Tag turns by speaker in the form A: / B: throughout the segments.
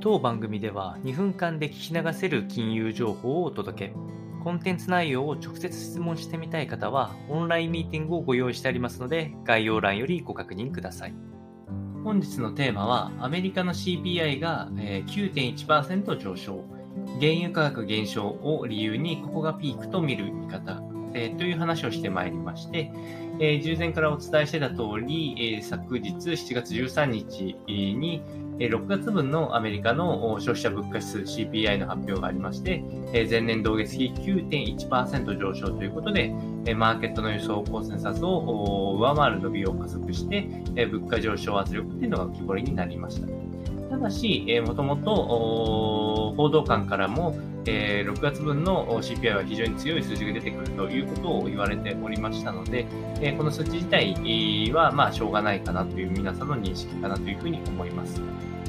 A: 当番組では2分間で聞き流せる金融情報をお届け。コンテンツ内容を直接質問してみたい方は、オンラインミーティングをご用意してありますので、概要欄よりご確認ください。本日のテーマは、アメリカの CPI が9.1%上昇。原油価格減少を理由に、ここがピークと見る見方、えという話をしてまいりまして、え従前からお伝えしてた通り、え昨日7月13日に、6月分のアメリカの消費者物価指数 CPI の発表がありまして、前年同月比9.1%上昇ということで、マーケットの予想コンセンサスを上回る伸びを加速して、物価上昇圧力というのが浮き彫りになりました。ただし、もともと報道官からも、えー、6月分の CPI は非常に強い数字が出てくるということを言われておりましたので、えー、この数値自体は、まあ、しょうがないかなという皆さんの認識かなというふうに思います。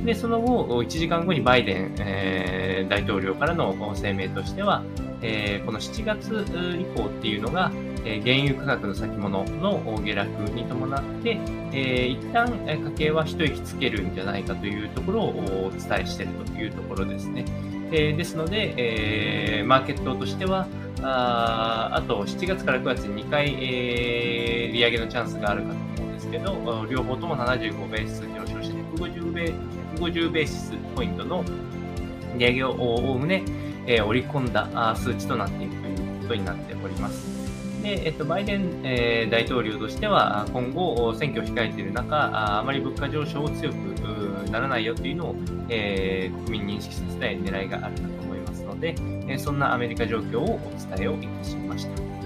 A: で、その後、1時間後にバイデン、えー、大統領からの声明としては、えー、この7月以降っていうのが、原油価格の先物の下落に伴って、えー、一旦家計は一息つけるんじゃないかというところをお伝えしているというところですね。えー、ですので、えー、マーケットとしては、ああと7月から9月に2回、えー、利上げのチャンスがあるかと思うんですけど、両方とも75ベース上昇して150ベ150ベースポイントの利上げをおおむね、えー、織り込んだ数値となっているということになっております。で、えっと、バイデン、えー、大統領としては、今後、選挙を控えている中、あまり物価上昇を強くならないよというのを、えー、国民に認識させたい狙いがあるかと思いますので、えそんなアメリカ状況をお伝えをいたしました。